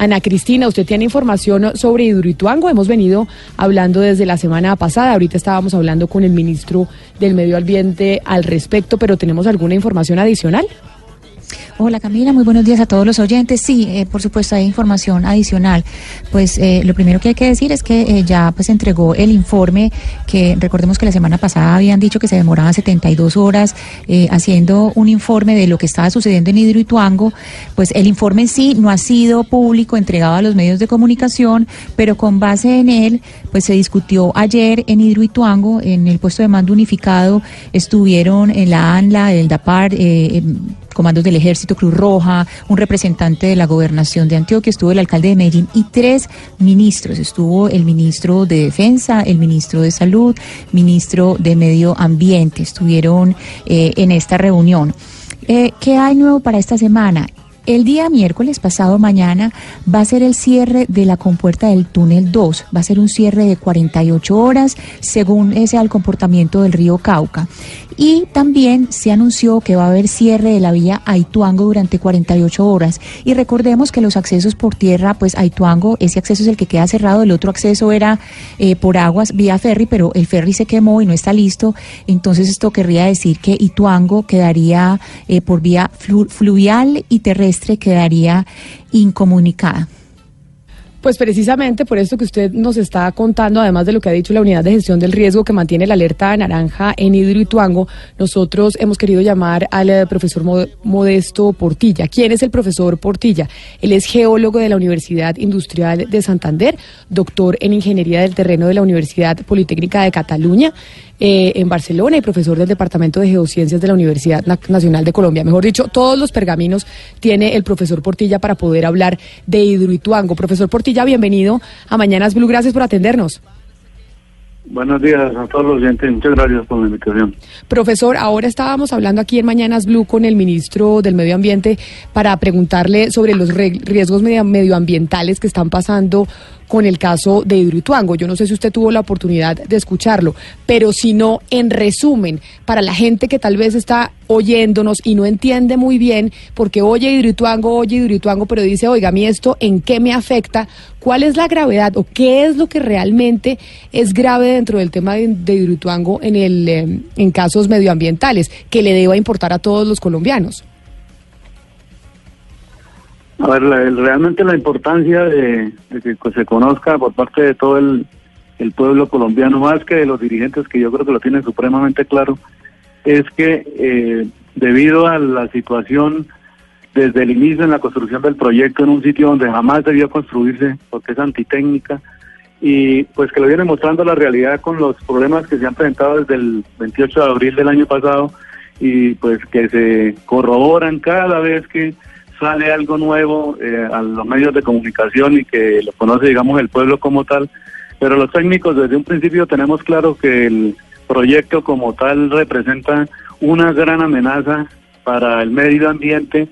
Ana Cristina, usted tiene información sobre Hidroituango. Hemos venido hablando desde la semana pasada. Ahorita estábamos hablando con el ministro del Medio Ambiente al respecto, pero ¿tenemos alguna información adicional? Hola Camila, muy buenos días a todos los oyentes. Sí, eh, por supuesto hay información adicional. Pues eh, lo primero que hay que decir es que eh, ya pues entregó el informe que recordemos que la semana pasada habían dicho que se demoraban 72 horas haciendo un informe de lo que estaba sucediendo en Hidroituango. Pues el informe en sí no ha sido público, entregado a los medios de comunicación, pero con base en él pues se discutió ayer en Hidroituango, en el puesto de mando unificado, estuvieron en la ANLA, el DAPAR, comandos del Ejército, Cruz Roja, un representante de la gobernación de Antioquia, estuvo el alcalde de Medellín y tres ministros. Estuvo el ministro de Defensa, el ministro de Salud, ministro de Medio Ambiente. Estuvieron eh, en esta reunión. Eh, ¿Qué hay nuevo para esta semana? El día miércoles pasado mañana va a ser el cierre de la compuerta del túnel 2. Va a ser un cierre de 48 horas según ese al comportamiento del río Cauca. Y también se anunció que va a haber cierre de la vía Aituango durante 48 horas. Y recordemos que los accesos por tierra, pues Aituango, ese acceso es el que queda cerrado, el otro acceso era eh, por aguas vía ferry, pero el ferry se quemó y no está listo. Entonces esto querría decir que Ituango quedaría eh, por vía fluvial y terrestre, quedaría incomunicada. Pues precisamente por esto que usted nos está contando, además de lo que ha dicho la unidad de gestión del riesgo que mantiene la alerta naranja en Hidroituango, nosotros hemos querido llamar al eh, profesor Modesto Portilla. ¿Quién es el profesor Portilla? Él es geólogo de la Universidad Industrial de Santander, doctor en Ingeniería del Terreno de la Universidad Politécnica de Cataluña. Eh, en Barcelona y profesor del Departamento de Geociencias de la Universidad Nacional de Colombia. Mejor dicho, todos los pergaminos tiene el profesor Portilla para poder hablar de Hidroituango. Profesor Portilla, bienvenido a Mañanas Blue. Gracias por atendernos. Buenos días a todos los oyentes. Muchas gracias por la invitación. Profesor, ahora estábamos hablando aquí en Mañanas Blue con el ministro del Medio Ambiente para preguntarle sobre los riesgos medioambientales que están pasando con el caso de Hidroituango. Yo no sé si usted tuvo la oportunidad de escucharlo, pero si no, en resumen, para la gente que tal vez está oyéndonos y no entiende muy bien, porque oye Hidroituango, oye Hidroituango, pero dice, oiga, a mí esto, ¿en qué me afecta? ¿Cuál es la gravedad o qué es lo que realmente es grave dentro del tema de, Hidroituango en, el, eh, en casos medioambientales que le deba importar a todos los colombianos? A ver, realmente la importancia de, que se conozca por parte de todo el, pueblo colombiano, más que de los dirigentes que yo creo que lo tienen supremamente claro, es que eh, debido a la situación desde el inicio en la construcción del proyecto en un sitio donde jamás debió construirse porque es antitécnica y pues que lo viene mostrando la realidad con los problemas que se han presentado desde el 28 de abril del año pasado y pues que se corroboran cada vez que sale algo nuevo eh, a los medios de comunicación y que lo conoce, digamos, el pueblo como tal. Pero los técnicos desde un principio tenemos claro que el proyecto como tal representa una gran amenaza para el medio ambiente,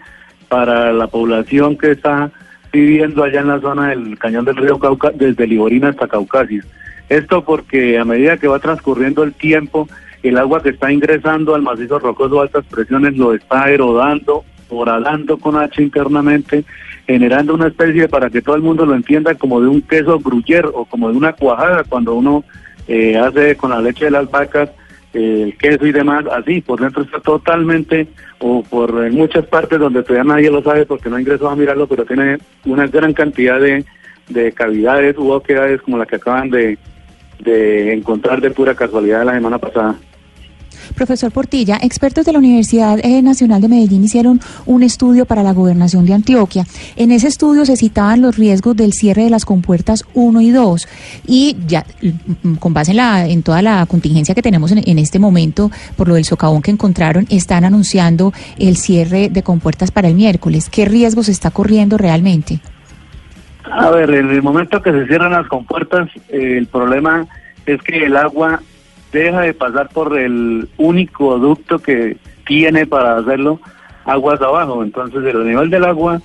para la población que está viviendo allá en la zona del cañón del río Cauca, desde Liborina hasta Caucasia. Esto porque a medida que va transcurriendo el tiempo, el agua que está ingresando al macizo rocoso de altas presiones lo está erodando, horadando con H internamente, generando una especie para que todo el mundo lo entienda como de un queso gruyer o como de una cuajada cuando uno eh, hace con la leche de las vacas eh, el queso y demás, así, por dentro está totalmente, o por en muchas partes donde todavía nadie lo sabe porque no ingresó a mirarlo, pero tiene una gran cantidad de, de cavidades u oquedades como la que acaban de, de encontrar de pura casualidad la semana pasada. Profesor Portilla, expertos de la Universidad eh, Nacional de Medellín hicieron un estudio para la gobernación de Antioquia. En ese estudio se citaban los riesgos del cierre de las compuertas 1 y 2 y ya mm, con base en, la, en toda la contingencia que tenemos en, en este momento por lo del socavón que encontraron, están anunciando el cierre de compuertas para el miércoles. ¿Qué riesgos está corriendo realmente? A ver, en el momento que se cierran las compuertas, eh, el problema es que el agua deja de pasar por el único ducto que tiene para hacerlo aguas abajo. Entonces el nivel del agua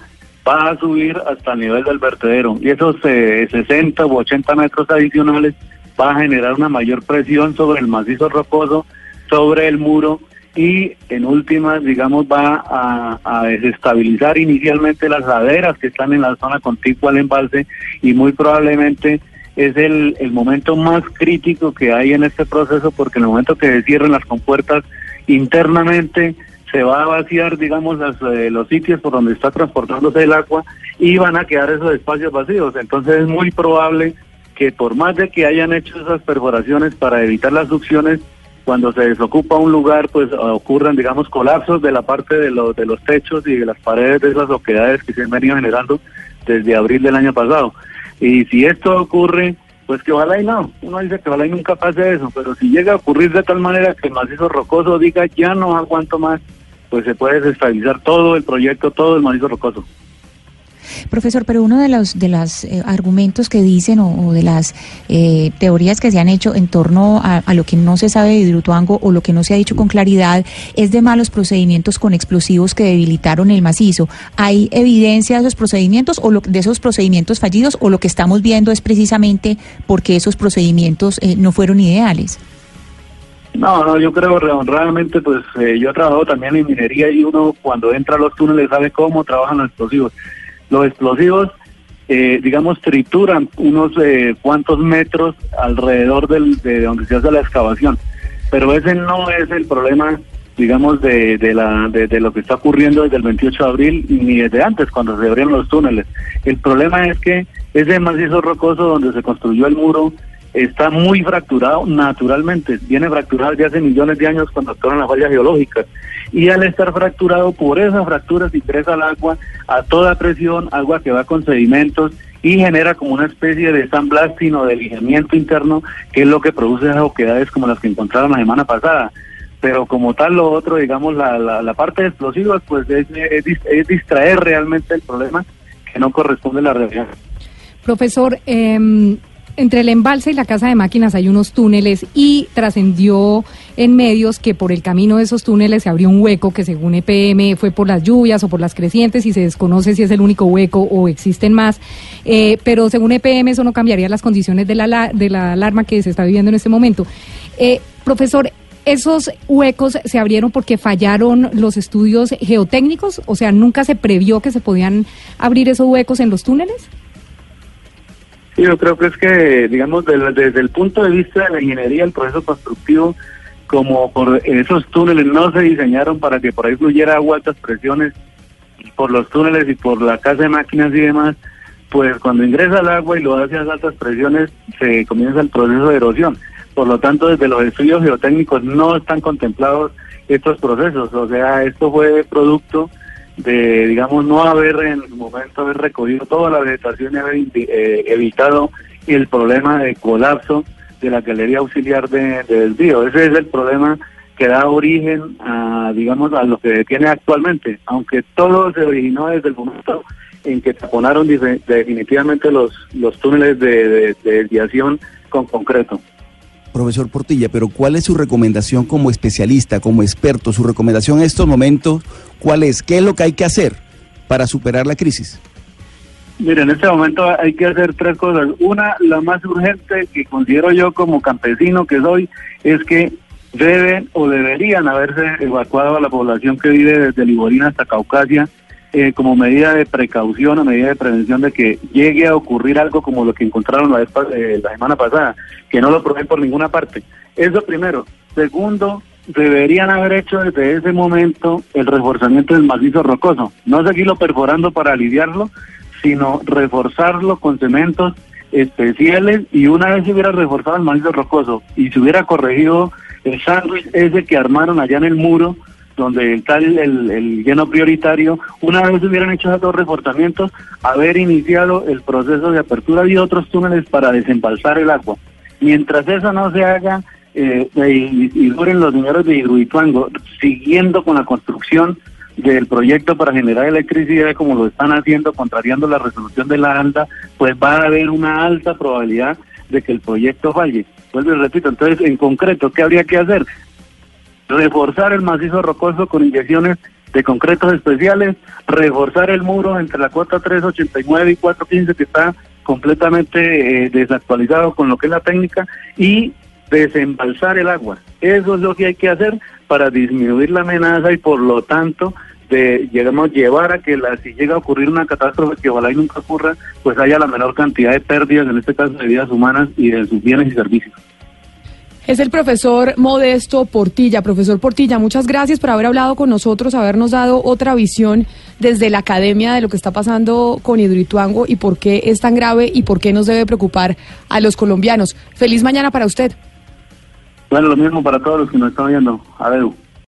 va a subir hasta el nivel del vertedero y esos 60 u 80 metros adicionales va a generar una mayor presión sobre el macizo rocoso, sobre el muro y en últimas, digamos, va a, desestabilizar inicialmente las laderas que están en la zona contigua al embalse y muy probablemente es el, el momento más crítico que hay en este proceso porque en el momento que se cierren las compuertas internamente se va a vaciar, digamos, eh, los sitios por donde está transportándose el agua y van a quedar esos espacios vacíos. Entonces es muy probable que por más de que hayan hecho esas perforaciones para evitar las succiones, cuando se desocupa un lugar, pues ocurran, digamos, colapsos de la parte de, los de los techos y de las paredes de esas oquedades que se han venido generando desde abril del año pasado. Y si esto ocurre, pues que ojalá y no. Uno dice que ojalá y nunca pase eso, pero si llega a ocurrir de tal manera que el macizo rocoso diga ya no aguanto más, pues se puede desestabilizar todo el proyecto, todo el macizo rocoso. Profesor, pero uno de los de los eh, argumentos que dicen o, de las eh, teorías que se han hecho en torno a, lo que no se sabe de Hidroituango o lo que no se ha dicho con claridad es de malos procedimientos con explosivos que debilitaron el macizo. ¿Hay evidencia de esos procedimientos o de esos procedimientos fallidos o lo que estamos viendo es precisamente porque esos procedimientos eh, no fueron ideales? No, no, yo creo realmente, pues eh, yo he trabajado también en minería y uno cuando entra a los túneles sabe cómo trabajan los explosivos. Los explosivos, eh, digamos, trituran unos eh, cuantos metros alrededor del, de donde se hace la excavación, pero ese no es el problema, digamos, de, de, la, de, de lo que está ocurriendo desde el 28 de abril ni desde antes, cuando se abrieron los túneles. El problema es que ese macizo rocoso donde se construyó el muro, está muy fracturado naturalmente, viene fracturado ya hace millones de años cuando actuaron las fallas geológicas. Y al estar fracturado por esa fractura se ingresa el agua a toda presión, agua que va con sedimentos y genera como una especie de sandblasting o de lijamiento interno, que es lo que produce esas oquedades como las que encontraron la semana pasada. Pero como tal lo otro, digamos, la, la, parte de explosivos, pues es, es, distraer realmente el problema que no corresponde a la realidad. Profesor, eh, entre el embalse y la casa de máquinas hay unos túneles y trascendió en medios que por el camino de esos túneles se abrió un hueco que según EPM fue por las lluvias o por las crecientes y se desconoce si es el único hueco o existen más. Eh, pero según EPM eso no cambiaría las condiciones de la, de la alarma que se está viviendo en este momento. Eh, profesor, ¿esos huecos se abrieron porque fallaron los estudios geotécnicos? O sea, ¿nunca se previó que se podían abrir esos huecos en los túneles? Sí, yo creo que es que, digamos, desde el punto de vista de la ingeniería, el proceso constructivo, como por esos túneles no se diseñaron para que por ahí fluyera agua altas presiones, por los túneles y por la casa de máquinas y demás, pues cuando ingresa el agua y lo hace a altas presiones, se comienza el proceso de erosión. Por lo tanto, desde los estudios geotécnicos no están contemplados estos procesos. O sea, esto fue producto de, digamos, no haber en el momento haber recogido toda la vegetación y haber eh, evitado el problema de colapso de la galería auxiliar de, desvío. Ese es el problema que da origen a, digamos, a lo que tiene actualmente, aunque todo se originó desde el momento en que taponaron definitivamente los, los túneles de desviación con concreto profesor Portilla, pero ¿cuál es su recomendación como especialista, como experto? Su recomendación en estos momentos, ¿cuál es? ¿Qué es lo que hay que hacer para superar la crisis? Mire, en este momento hay que hacer tres cosas. Una, la más urgente que considero yo como campesino que soy, es que deben o deberían haberse evacuado a la población que vive desde Liborina hasta Caucasia eh, como medida de precaución o medida de prevención de que llegue a ocurrir algo como lo que encontraron la, eh, la semana pasada, que no lo proveen por ninguna parte. Eso primero. Segundo, deberían haber hecho desde ese momento el reforzamiento del macizo rocoso, no seguirlo perforando para aliviarlo, sino reforzarlo con cementos especiales y una vez se hubiera reforzado el macizo rocoso y se hubiera corregido el sándwich ese que armaron allá en el muro, donde está el, el, lleno prioritario, una vez hubieran hecho esos dos reforzamientos, haber iniciado el proceso de apertura de otros túneles para desembalsar el agua. Mientras eso no se haga eh, y, duren los dineros de Hidroituango, siguiendo con la construcción, del proyecto para generar electricidad como lo están haciendo, contrariando la resolución de la ANDA, pues va a haber una alta probabilidad de que el proyecto falle. Vuelvo y repito, entonces en concreto, ¿qué habría que hacer? Reforzar el macizo rocoso con inyecciones de concretos especiales, reforzar el muro entre la cuota 389 y 415 que está completamente eh, desactualizado con lo que es la técnica y desembalsar el agua. Eso es lo que hay que hacer para disminuir la amenaza y por lo tanto de llegamos llevar a que la, si llega a ocurrir una catástrofe que ojalá y nunca ocurra, pues haya la menor cantidad de pérdidas, en este caso de vidas humanas y de sus bienes y servicios. Es el profesor Modesto Portilla. Profesor Portilla, muchas gracias por haber hablado con nosotros, habernos dado otra visión desde la academia de lo que está pasando con Hidroituango y por qué es tan grave y por qué nos debe preocupar a los colombianos. Feliz mañana para usted. Bueno, lo mismo para todos los que nos están viendo. Adiós.